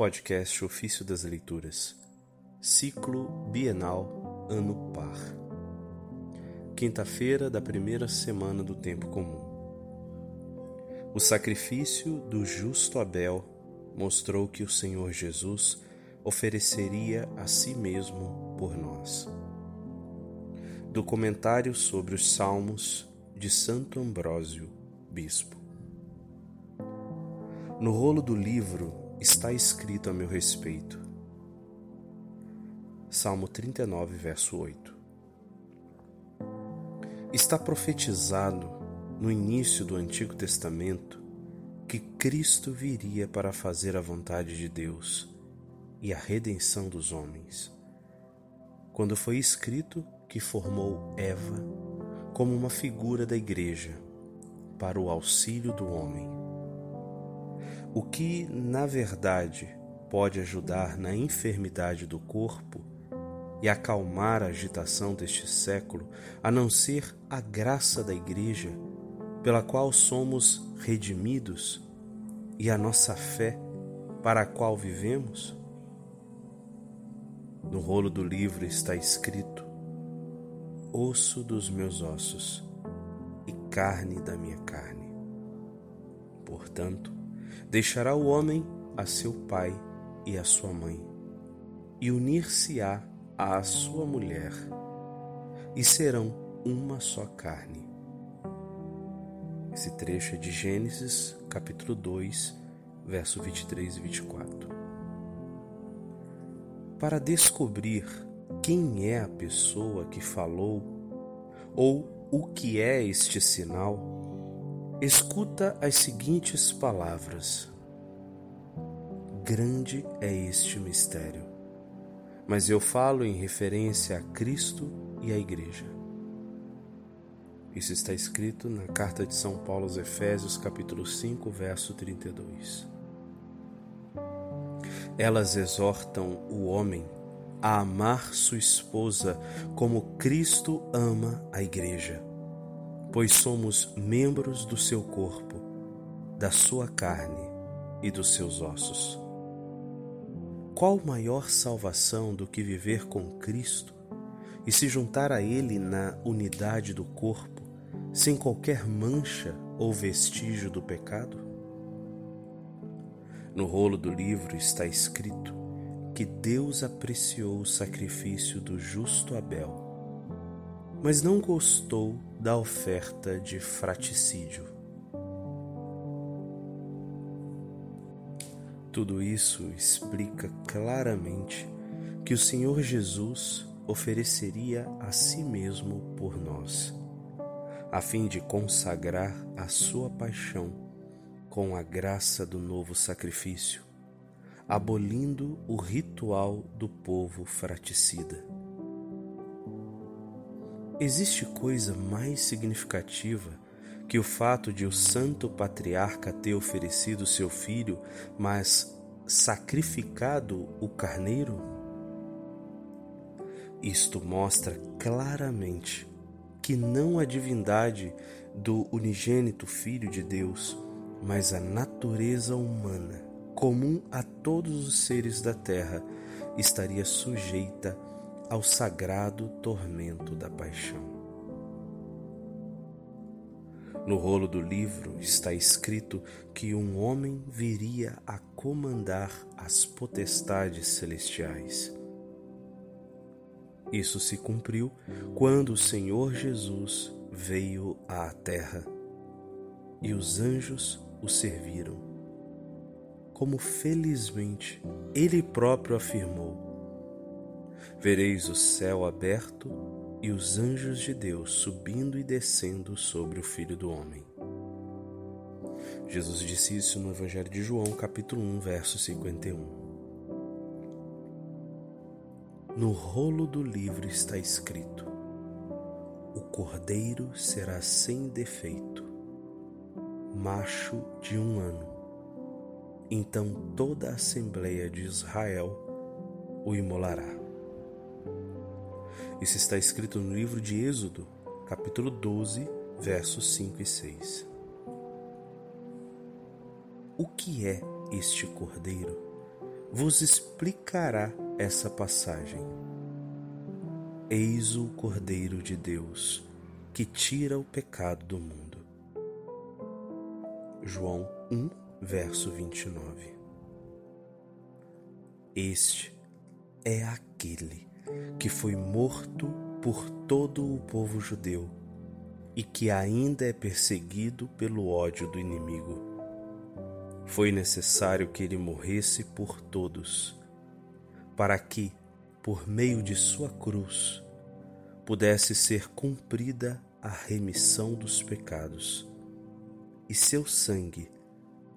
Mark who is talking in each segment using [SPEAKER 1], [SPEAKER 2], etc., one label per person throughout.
[SPEAKER 1] Podcast Ofício das Leituras, Ciclo Bienal Ano Par. Quinta-feira da primeira semana do Tempo Comum. O sacrifício do justo Abel mostrou que o Senhor Jesus ofereceria a si mesmo por nós. Do comentário sobre os Salmos de Santo Ambrósio, Bispo. No rolo do livro está escrito a meu respeito. Salmo 39, verso 8. Está profetizado no início do Antigo Testamento que Cristo viria para fazer a vontade de Deus e a redenção dos homens. Quando foi escrito que formou Eva como uma figura da igreja para o auxílio do homem o que, na verdade, pode ajudar na enfermidade do corpo e acalmar a agitação deste século, a não ser a graça da Igreja, pela qual somos redimidos, e a nossa fé, para a qual vivemos? No rolo do livro está escrito: osso dos meus ossos e carne da minha carne. Portanto, Deixará o homem a seu pai e a sua mãe, e unir-se-á à sua mulher, e serão uma só carne. Esse trecho é de Gênesis, capítulo 2, verso 23 e 24. Para descobrir quem é a pessoa que falou ou o que é este sinal, Escuta as seguintes palavras: Grande é este mistério, mas eu falo em referência a Cristo e à Igreja. Isso está escrito na carta de São Paulo aos Efésios, capítulo 5, verso 32. Elas exortam o homem a amar sua esposa como Cristo ama a Igreja pois somos membros do seu corpo, da sua carne e dos seus ossos. Qual maior salvação do que viver com Cristo e se juntar a Ele na unidade do corpo, sem qualquer mancha ou vestígio do pecado? No rolo do livro está escrito que Deus apreciou o sacrifício do justo Abel mas não gostou da oferta de fraticídio. Tudo isso explica claramente que o Senhor Jesus ofereceria a si mesmo por nós, a fim de consagrar a sua paixão com a graça do novo sacrifício, abolindo o ritual do povo fraticida. Existe coisa mais significativa que o fato de o santo patriarca ter oferecido seu filho, mas sacrificado o carneiro? Isto mostra claramente que não a divindade do unigênito Filho de Deus, mas a natureza humana, comum a todos os seres da terra, estaria sujeita a ao sagrado tormento da paixão. No rolo do livro está escrito que um homem viria a comandar as potestades celestiais. Isso se cumpriu quando o Senhor Jesus veio à terra e os anjos o serviram. Como felizmente ele próprio afirmou, Vereis o céu aberto e os anjos de Deus subindo e descendo sobre o Filho do Homem. Jesus disse isso no Evangelho de João, capítulo 1, verso 51. No rolo do livro está escrito: O cordeiro será sem defeito, macho de um ano. Então toda a Assembleia de Israel o imolará. Isso está escrito no livro de Êxodo, capítulo 12, versos 5 e 6. O que é este cordeiro? vos explicará essa passagem. Eis o Cordeiro de Deus que tira o pecado do mundo. João 1, verso 29. Este é aquele que foi morto por todo o povo judeu e que ainda é perseguido pelo ódio do inimigo. Foi necessário que ele morresse por todos, para que, por meio de sua cruz, pudesse ser cumprida a remissão dos pecados e seu sangue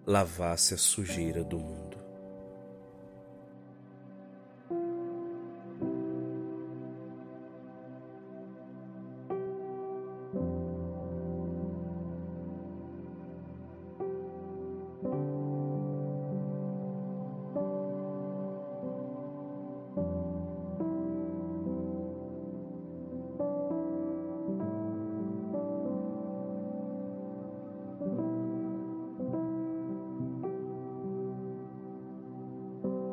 [SPEAKER 1] lavasse a sujeira do mundo.